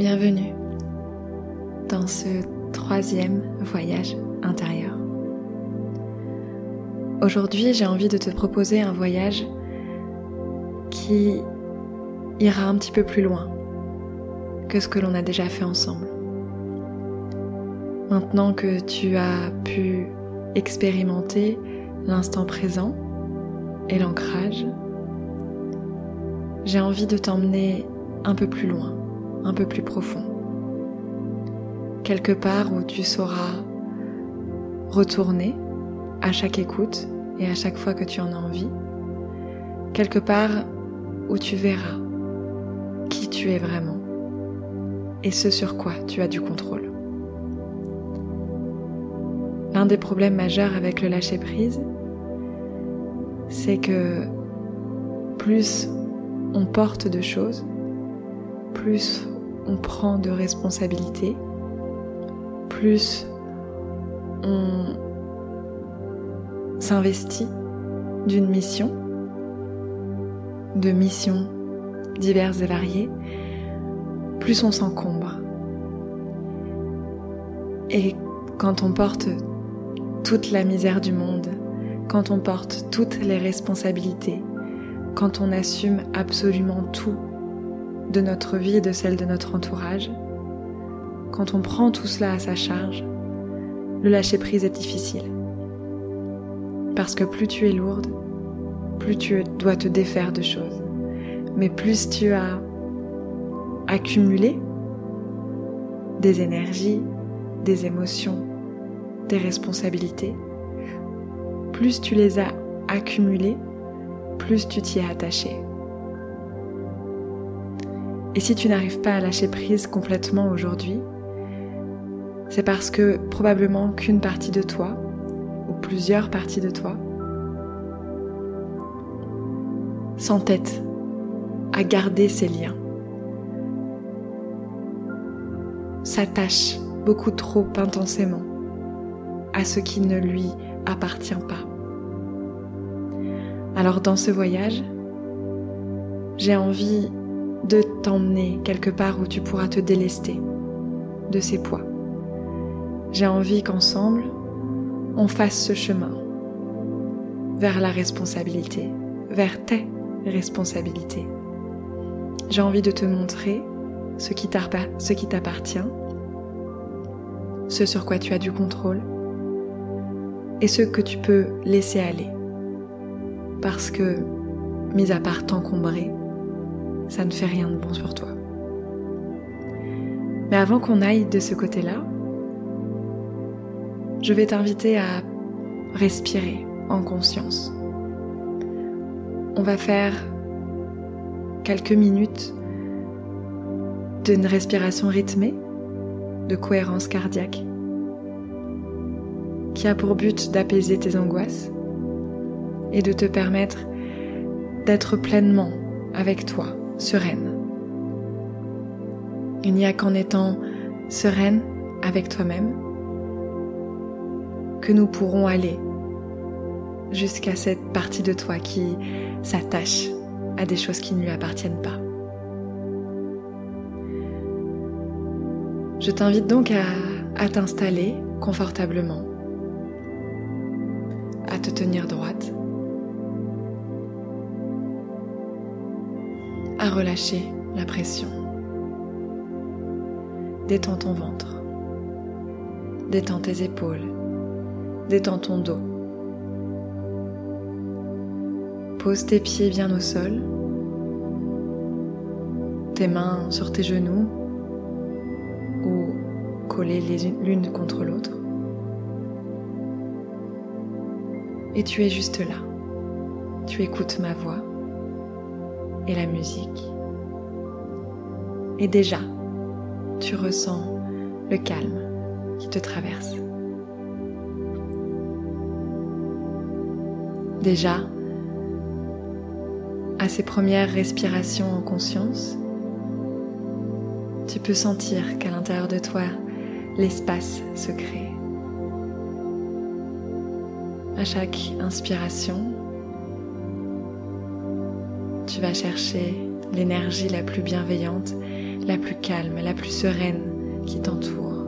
Bienvenue dans ce troisième voyage intérieur. Aujourd'hui, j'ai envie de te proposer un voyage qui ira un petit peu plus loin que ce que l'on a déjà fait ensemble. Maintenant que tu as pu expérimenter l'instant présent et l'ancrage, j'ai envie de t'emmener un peu plus loin, un peu plus profond. Quelque part où tu sauras retourner à chaque écoute et à chaque fois que tu en as envie. Quelque part où tu verras qui tu es vraiment et ce sur quoi tu as du contrôle. L'un des problèmes majeurs avec le lâcher-prise, c'est que plus on porte de choses, plus on prend de responsabilités, plus on s'investit d'une mission, de missions diverses et variées, plus on s'encombre. Et quand on porte toute la misère du monde, quand on porte toutes les responsabilités, quand on assume absolument tout de notre vie et de celle de notre entourage, quand on prend tout cela à sa charge, le lâcher prise est difficile. Parce que plus tu es lourde, plus tu dois te défaire de choses. Mais plus tu as accumulé des énergies, des émotions, des responsabilités, plus tu les as accumulées, plus tu t'y es attaché. Et si tu n'arrives pas à lâcher prise complètement aujourd'hui, c'est parce que probablement qu'une partie de toi, ou plusieurs parties de toi, s'entête à garder ces liens, s'attache beaucoup trop intensément à ce qui ne lui appartient pas. Alors dans ce voyage, j'ai envie de t'emmener quelque part où tu pourras te délester de ces poids. J'ai envie qu'ensemble, on fasse ce chemin vers la responsabilité, vers tes responsabilités. J'ai envie de te montrer ce qui t'appartient, ce sur quoi tu as du contrôle et ce que tu peux laisser aller. Parce que, mis à part t'encombrer, ça ne fait rien de bon sur toi. Mais avant qu'on aille de ce côté-là, je vais t'inviter à respirer en conscience. On va faire quelques minutes d'une respiration rythmée, de cohérence cardiaque, qui a pour but d'apaiser tes angoisses et de te permettre d'être pleinement avec toi sereine. Il n'y a qu'en étant sereine avec toi-même que nous pourrons aller jusqu'à cette partie de toi qui s'attache à des choses qui ne lui appartiennent pas. Je t'invite donc à, à t'installer confortablement, à te tenir droite à relâcher la pression. Détends ton ventre. Détends tes épaules. Détends ton dos. Pose tes pieds bien au sol. Tes mains sur tes genoux ou collées l'une contre l'autre. Et tu es juste là. Tu écoutes ma voix et la musique. Et déjà, tu ressens le calme qui te traverse. Déjà, à ces premières respirations en conscience, tu peux sentir qu'à l'intérieur de toi, l'espace se crée. À chaque inspiration, tu vas chercher l'énergie la plus bienveillante, la plus calme, la plus sereine qui t'entoure.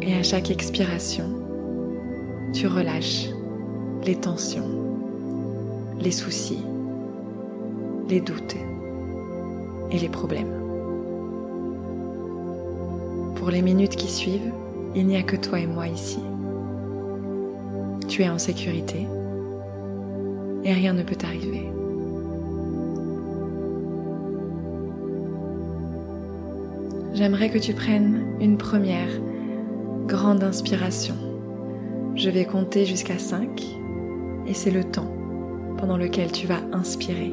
Et à chaque expiration, tu relâches les tensions, les soucis, les doutes et les problèmes. Pour les minutes qui suivent, il n'y a que toi et moi ici. Tu es en sécurité et rien ne peut t'arriver. J'aimerais que tu prennes une première grande inspiration. Je vais compter jusqu'à 5 et c'est le temps pendant lequel tu vas inspirer.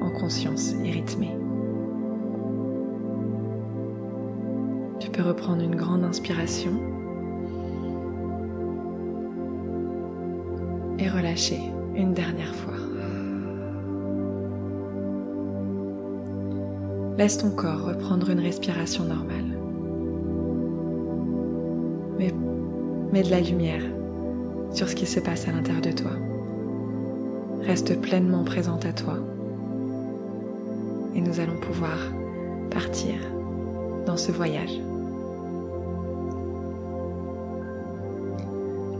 En conscience et rythmées. Tu peux reprendre une grande inspiration et relâcher une dernière fois. Laisse ton corps reprendre une respiration normale. Mais mets de la lumière sur ce qui se passe à l'intérieur de toi. Reste pleinement présente à toi et nous allons pouvoir partir dans ce voyage.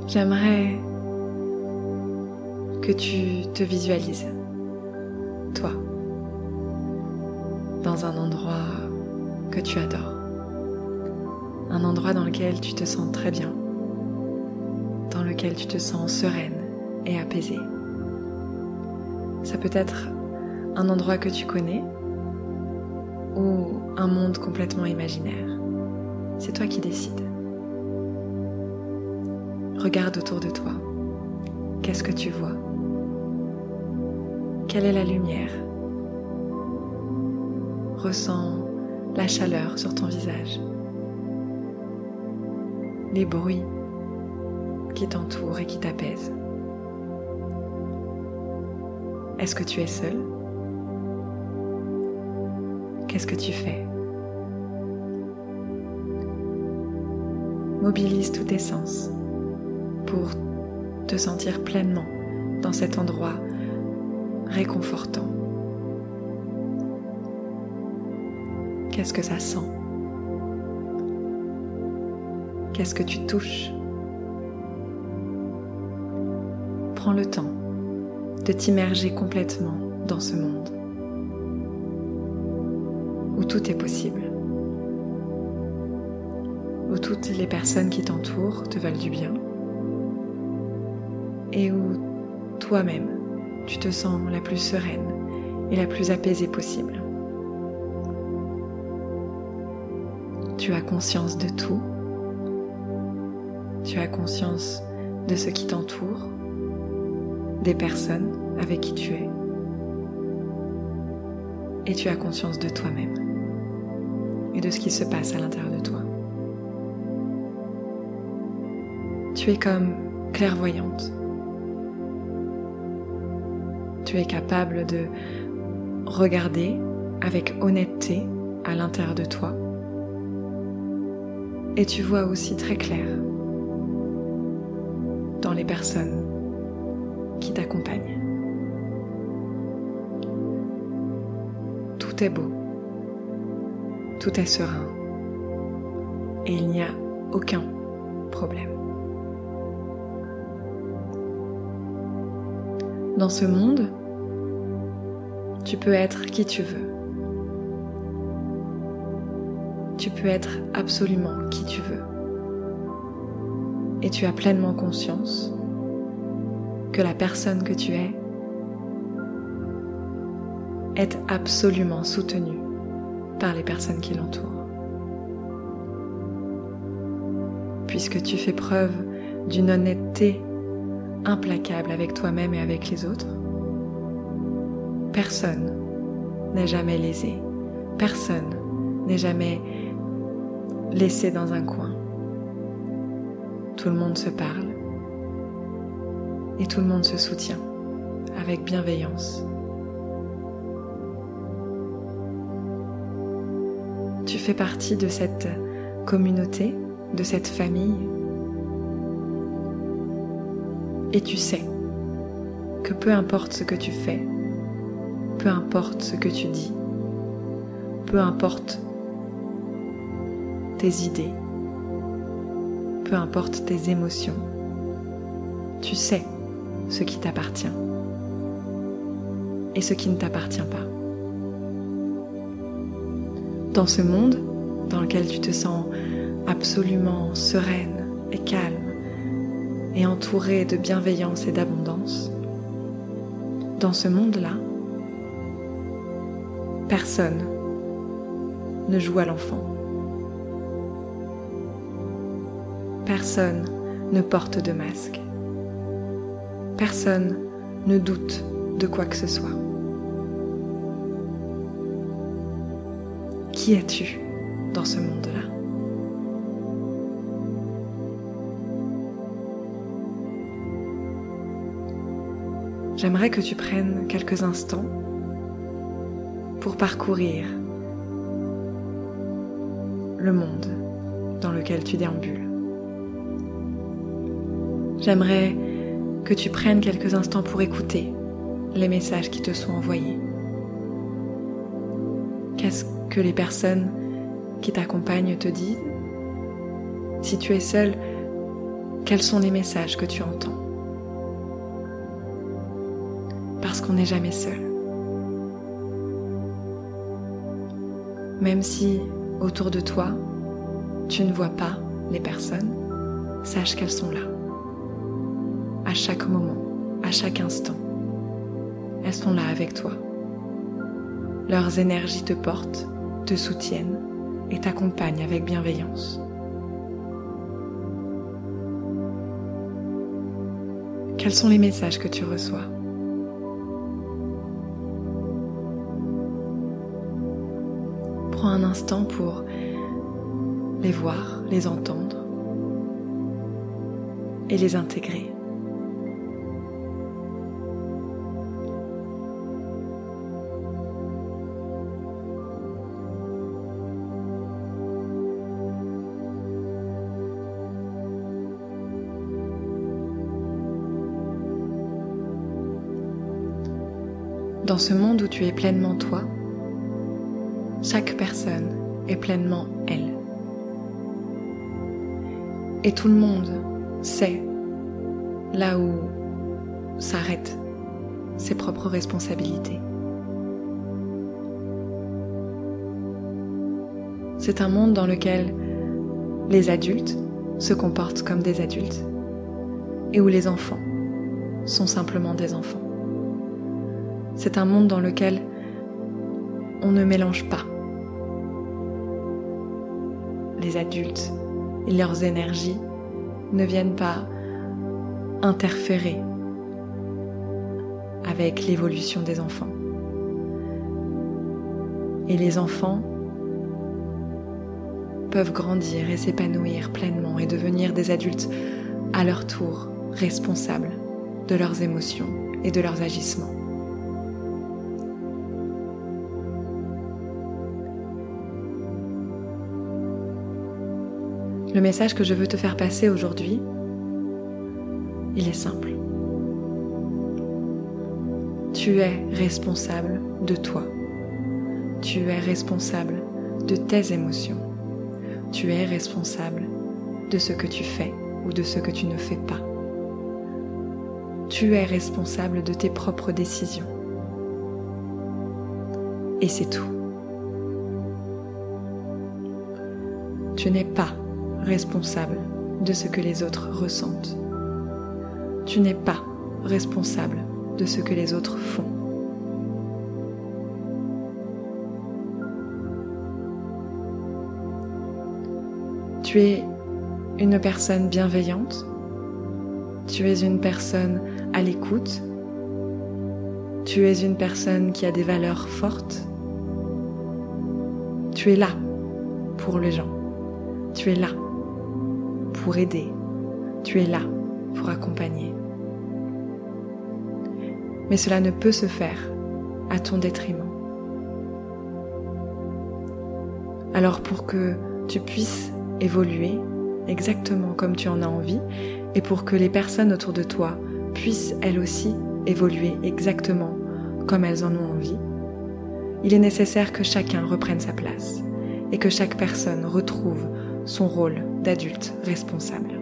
J'aimerais que tu te visualises, toi, dans un endroit que tu adores, un endroit dans lequel tu te sens très bien dans lequel tu te sens sereine et apaisée. Ça peut être un endroit que tu connais ou un monde complètement imaginaire. C'est toi qui décides. Regarde autour de toi. Qu'est-ce que tu vois? Quelle est la lumière? Ressens la chaleur sur ton visage, les bruits qui t'entoure et qui t'apaise. Est-ce que tu es seul? Qu'est-ce que tu fais? Mobilise tous tes sens pour te sentir pleinement dans cet endroit réconfortant. Qu'est-ce que ça sent? Qu'est-ce que tu touches? Prends le temps de t'immerger complètement dans ce monde où tout est possible, où toutes les personnes qui t'entourent te veulent du bien et où toi-même tu te sens la plus sereine et la plus apaisée possible. Tu as conscience de tout, tu as conscience de ce qui t'entoure, des personnes avec qui tu es, et tu as conscience de toi-même et de ce qui se passe à l'intérieur de toi. Tu es comme clairvoyante. Tu es capable de regarder avec honnêteté à l'intérieur de toi et tu vois aussi très clair dans les personnes qui t'accompagnent. Tout est beau, tout est serein et il n'y a aucun problème. Dans ce monde, tu peux être qui tu veux. Tu peux être absolument qui tu veux. Et tu as pleinement conscience que la personne que tu es est absolument soutenue par les personnes qui l'entourent. Puisque tu fais preuve d'une honnêteté implacable avec toi-même et avec les autres, personne n'est jamais lésé, personne n'est jamais laissé dans un coin. Tout le monde se parle et tout le monde se soutient avec bienveillance. Tu fais partie de cette communauté, de cette famille et tu sais que peu importe ce que tu fais, peu importe ce que tu dis, peu importe tes idées, peu importe tes émotions, tu sais ce qui t'appartient et ce qui ne t'appartient pas. Dans ce monde dans lequel tu te sens absolument sereine et calme et entourée de bienveillance et d'abondance, dans ce monde-là, personne ne joue à l'enfant. Personne ne porte de masque. Personne ne doute de quoi que ce soit. Qui es-tu dans ce monde-là? J'aimerais que tu prennes quelques instants pour parcourir le monde dans lequel tu déambules. J'aimerais que tu prennes quelques instants pour écouter les messages qui te sont envoyés. Qu'est-ce que les personnes qui t'accompagnent te disent? Si tu es seul, quels sont les messages que tu entends? Parce qu'on n'est jamais seul. Même si autour de toi, tu ne vois pas les personnes, sache qu'elles sont là. Chaque moment, à chaque instant. Elles sont là avec toi. Leurs énergies te portent, te soutiennent et t'accompagnent avec bienveillance. Quels sont les messages que tu reçois? Prends un instant pour les voir, les entendre et les intégrer. Dans ce monde où tu es pleinement toi, chaque personne est pleinement elle. Et tout le monde sait là où s'arrête ses propres responsabilités. C'est un monde dans lequel les adultes se comportent comme des adultes et où les enfants sont simplement des enfants. C'est un monde dans lequel on ne mélange pas les adultes et leurs énergies ne viennent pas interférer avec l'évolution des enfants. Et les enfants peuvent grandir et s'épanouir pleinement et devenir des adultes à leur tour responsables de leurs émotions et de leurs agissements. Le message que je veux te faire passer aujourd'hui, il est simple. Tu es responsable de toi. Tu es responsable de tes émotions. Tu es responsable de ce que tu fais ou de ce que tu ne fais pas. Tu es responsable de tes propres décisions. Et c'est tout. Tu n'es pas responsable de ce que les autres ressentent. Tu n'es pas responsable de ce que les autres font. Tu es une personne bienveillante, tu es une personne à l'écoute, tu es une personne qui a des valeurs fortes, tu es là pour les gens, tu es là aider, tu es là pour accompagner. Mais cela ne peut se faire à ton détriment. Alors pour que tu puisses évoluer exactement comme tu en as envie et pour que les personnes autour de toi puissent elles aussi évoluer exactement comme elles en ont envie, il est nécessaire que chacun reprenne sa place et que chaque personne retrouve son rôle d'adulte responsable.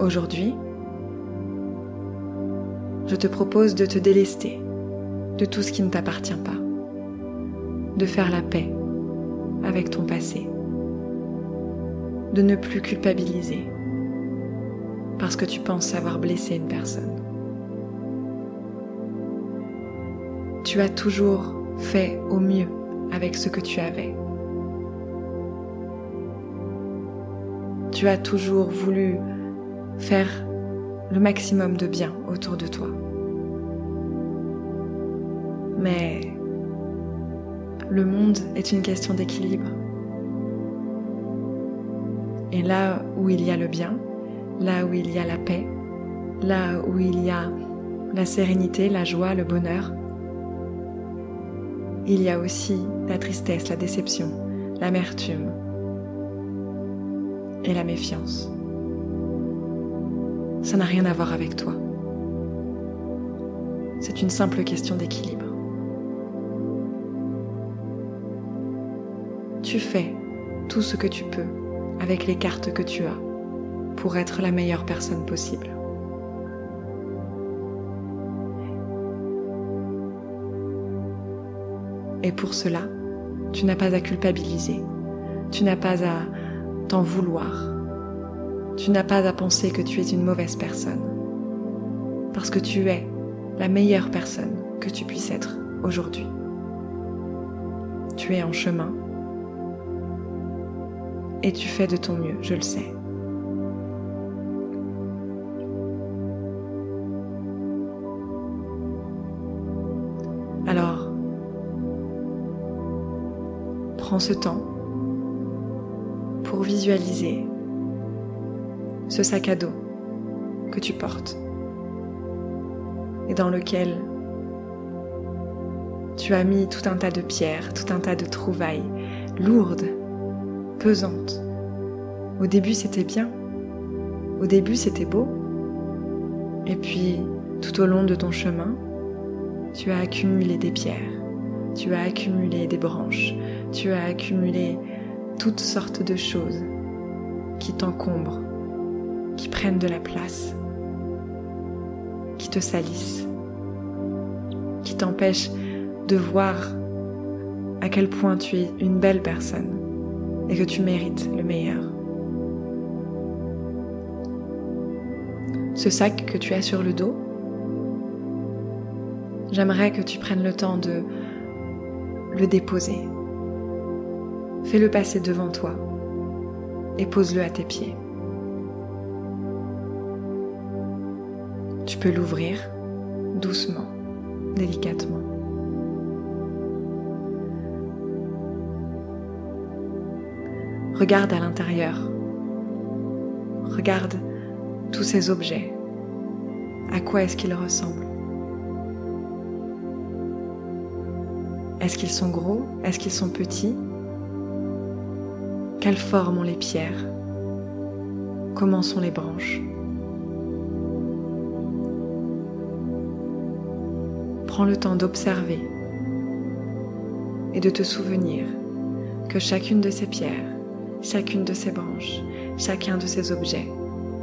Aujourd'hui, je te propose de te délester de tout ce qui ne t'appartient pas, de faire la paix avec ton passé, de ne plus culpabiliser parce que tu penses avoir blessé une personne. Tu as toujours fait au mieux avec ce que tu avais. Tu as toujours voulu faire le maximum de bien autour de toi. Mais le monde est une question d'équilibre. Et là où il y a le bien, là où il y a la paix, là où il y a la sérénité, la joie, le bonheur, il y a aussi la tristesse, la déception, l'amertume et la méfiance. Ça n'a rien à voir avec toi. C'est une simple question d'équilibre. Tu fais tout ce que tu peux avec les cartes que tu as pour être la meilleure personne possible. Et pour cela, tu n'as pas à culpabiliser, tu n'as pas à t'en vouloir, tu n'as pas à penser que tu es une mauvaise personne, parce que tu es la meilleure personne que tu puisses être aujourd'hui. Tu es en chemin et tu fais de ton mieux, je le sais. Ce temps pour visualiser ce sac à dos que tu portes et dans lequel tu as mis tout un tas de pierres, tout un tas de trouvailles lourdes, pesantes. Au début c'était bien, au début c'était beau, et puis tout au long de ton chemin, tu as accumulé des pierres, tu as accumulé des branches, tu as accumulé toutes sortes de choses qui t'encombrent, qui prennent de la place, qui te salissent, qui t'empêchent de voir à quel point tu es une belle personne et que tu mérites le meilleur. Ce sac que tu as sur le dos, j'aimerais que tu prennes le temps de le déposer. Fais-le passer devant toi et pose-le à tes pieds. Tu peux l'ouvrir doucement, délicatement. Regarde à l'intérieur. Regarde tous ces objets. À quoi est-ce qu'ils ressemblent? Est-ce qu'ils sont gros? Est-ce qu'ils sont petits? Quelle forme ont les pierres. Comment sont les branches. Prends le temps d'observer et de te souvenir que chacune de ces pierres chacune de ces branches, chacun de ces objets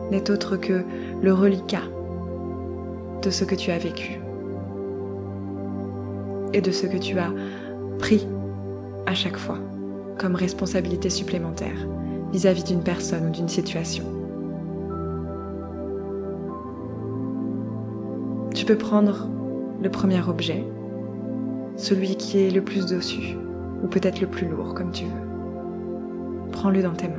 n'est autre que le reliquat de ce que tu as vécu et de ce que tu as pris à chaque fois comme responsabilité supplémentaire vis-à-vis d'une personne ou d'une situation. Tu peux prendre le premier objet, celui qui est le plus dessus, ou peut-être le plus lourd comme tu veux. Prends-le dans tes mains.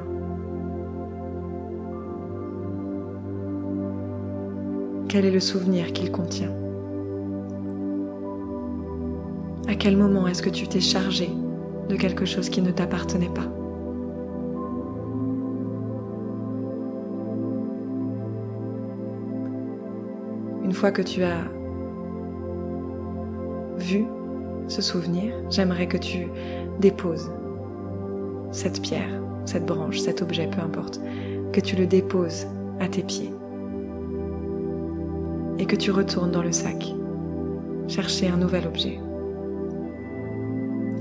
Quel est le souvenir qu'il contient? À quel moment est-ce que tu t'es chargé de quelque chose qui ne t'appartenait pas Une fois que tu as vu ce souvenir, j'aimerais que tu déposes cette pierre, cette branche, cet objet, peu importe, que tu le déposes à tes pieds et que tu retournes dans le sac chercher un nouvel objet.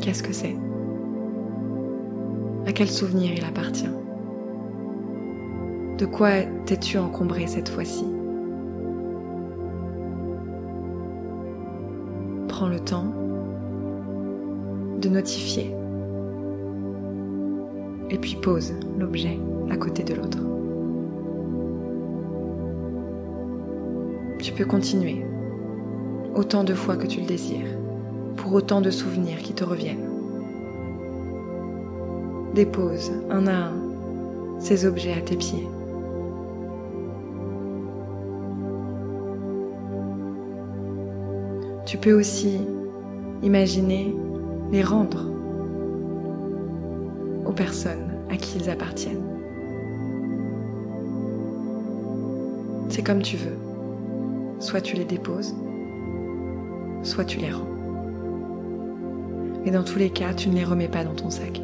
Qu'est-ce que c'est? À quel souvenir il appartient? De quoi t'es-tu encombré cette fois-ci? Prends le temps de notifier et puis pose l'objet à côté de l'autre. Tu peux continuer autant de fois que tu le désires, pour autant de souvenirs qui te reviennent. Dépose un à un ces objets à tes pieds. Tu peux aussi imaginer les rendre aux personnes à qui ils appartiennent. C'est comme tu veux. Soit tu les déposes, soit tu les rends. Mais dans tous les cas, tu ne les remets pas dans ton sac.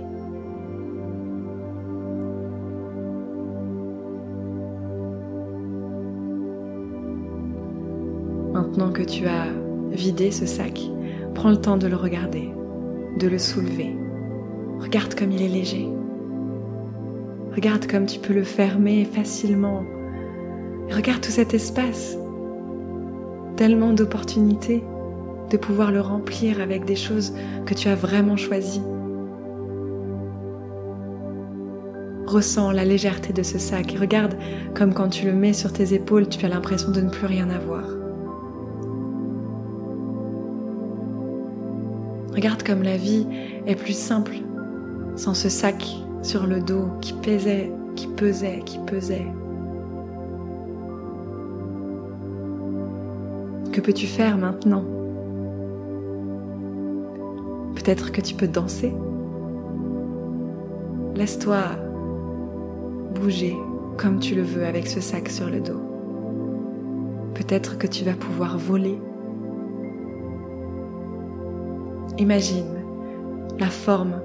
Que tu as vidé ce sac, prends le temps de le regarder, de le soulever Regarde comme il est léger. Regarde comme tu peux le fermer facilement. regarde tout cet espace. Tellement d'opportunités de pouvoir le remplir avec des choses que tu as vraiment choisies. Ressens la légèreté de ce sac et regarde comme quand tu le mets sur tes épaules, tu as l'impression de ne plus rien avoir. Regarde comme la vie est plus simple sans ce sac sur le dos qui pesait, qui pesait, qui pesait. Que peux-tu faire maintenant? Peut-être que tu peux danser? Laisse-toi bouger comme tu le veux avec ce sac sur le dos. Peut-être que tu vas pouvoir voler. Imagine la forme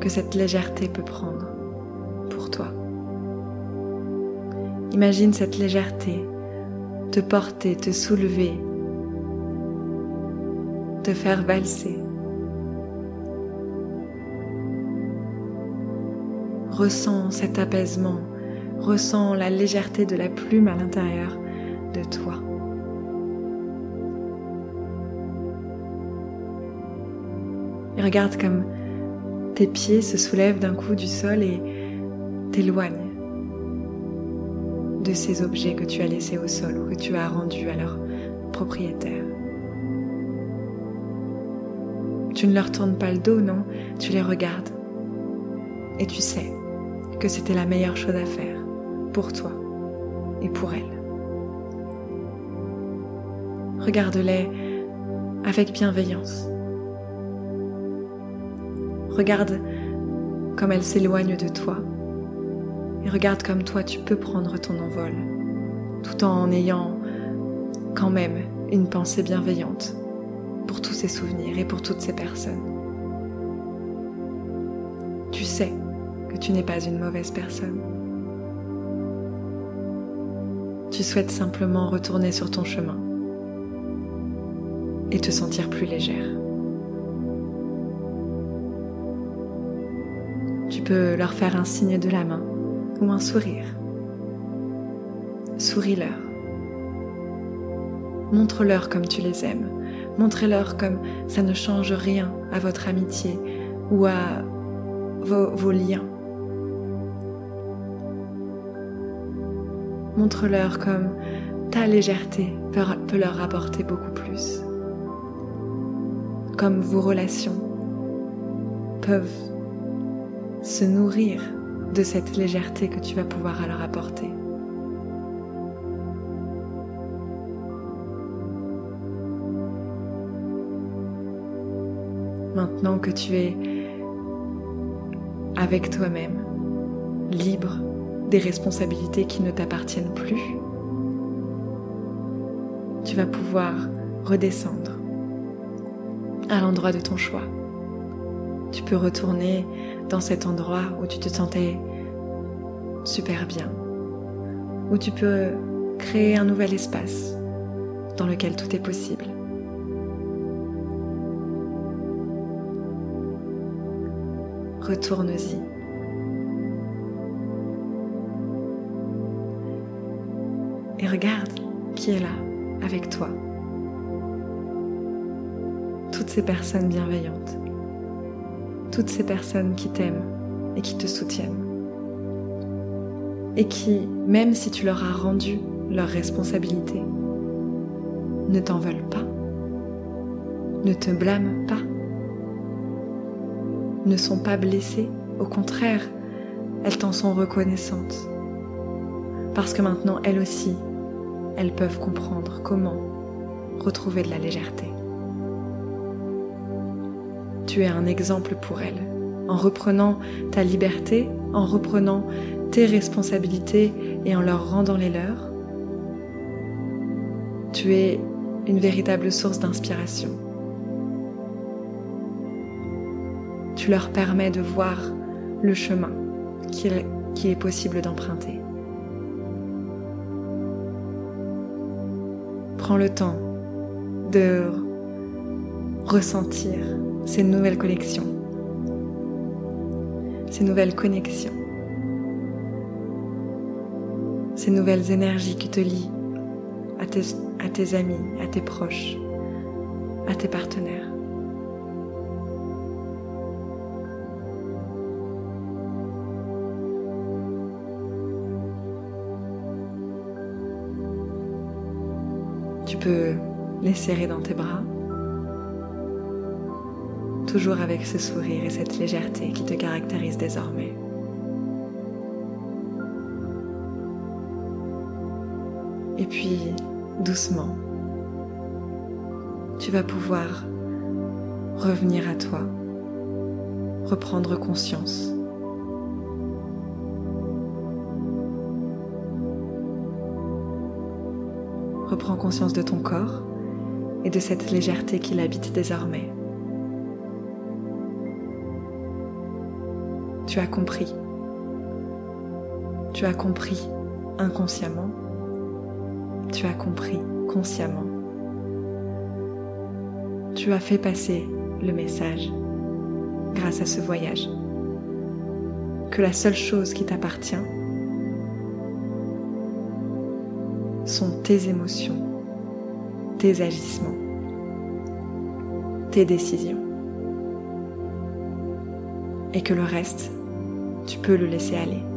que cette légèreté peut prendre pour toi. Imagine cette légèreté te porter, te soulever, te faire valser. Ressens cet apaisement ressens la légèreté de la plume à l'intérieur de toi. Et regarde comme tes pieds se soulèvent d'un coup du sol et t'éloignent de ces objets que tu as laissés au sol ou que tu as rendus à leur propriétaire. Tu ne leur tournes pas le dos, non, tu les regardes. Et tu sais que c'était la meilleure chose à faire pour toi et pour elles. Regarde-les avec bienveillance. Regarde comme elles s'éloignent de toi et regarde comme toi tu peux prendre ton envol tout en ayant quand même une pensée bienveillante pour tous ces souvenirs et pour toutes ces personnes. Tu sais que tu n'es pas une mauvaise personne. Tu souhaites simplement retourner sur ton chemin et te sentir plus légère. Peux leur faire un signe de la main ou un sourire. Souris-leur. Montre-leur comme tu les aimes. Montrez-leur comme ça ne change rien à votre amitié ou à vos, liens. Montre-leur comme ta légèreté peut leur apporter beaucoup plus. Comme vos relations peuvent se nourrir de cette légèreté que tu vas pouvoir leur apporter. Maintenant que tu es avec toi-même, libre des responsabilités qui ne t'appartiennent plus, tu vas pouvoir redescendre à l'endroit de ton choix. Tu peux retourner dans cet endroit où tu te sentais super bien, où tu peux créer un nouvel espace dans lequel tout est possible. Retourne-y. Et regarde qui est là avec toi. Toutes ces personnes bienveillantes toutes ces personnes qui t'aiment et qui te soutiennent. Et qui, même si tu leur as rendu leurs responsabilités, ne t'en veulent pas, ne te blâment pas, ne sont pas blessées, au contraire, elles t'en sont reconnaissantes. Parce que maintenant, elles aussi, elles peuvent comprendre comment retrouver de la légèreté tu es un exemple pour elle. En reprenant ta liberté, en reprenant tes responsabilités et en leur rendant les leurs, tu es une véritable source d'inspiration. Tu leur permets de voir le chemin qui est possible d'emprunter. Prends le temps de ressentir ces nouvelles collections, ces nouvelles connexions, ces nouvelles énergies qui te lient à tes, à tes amis, à tes proches, à tes partenaires. Tu peux les serrer dans tes bras toujours avec ce sourire et cette légèreté qui te caractérise désormais. Et puis, doucement, tu vas pouvoir revenir à toi, reprendre conscience. Reprends conscience de ton corps et de cette légèreté qui l'habite désormais. Tu as compris. Tu as compris inconsciemment. Tu as compris consciemment. Tu as fait passer le message grâce à ce voyage que la seule chose qui t'appartient, sont tes émotions, tes agissements, tes décisions. Et que le reste, tu peux le laisser aller.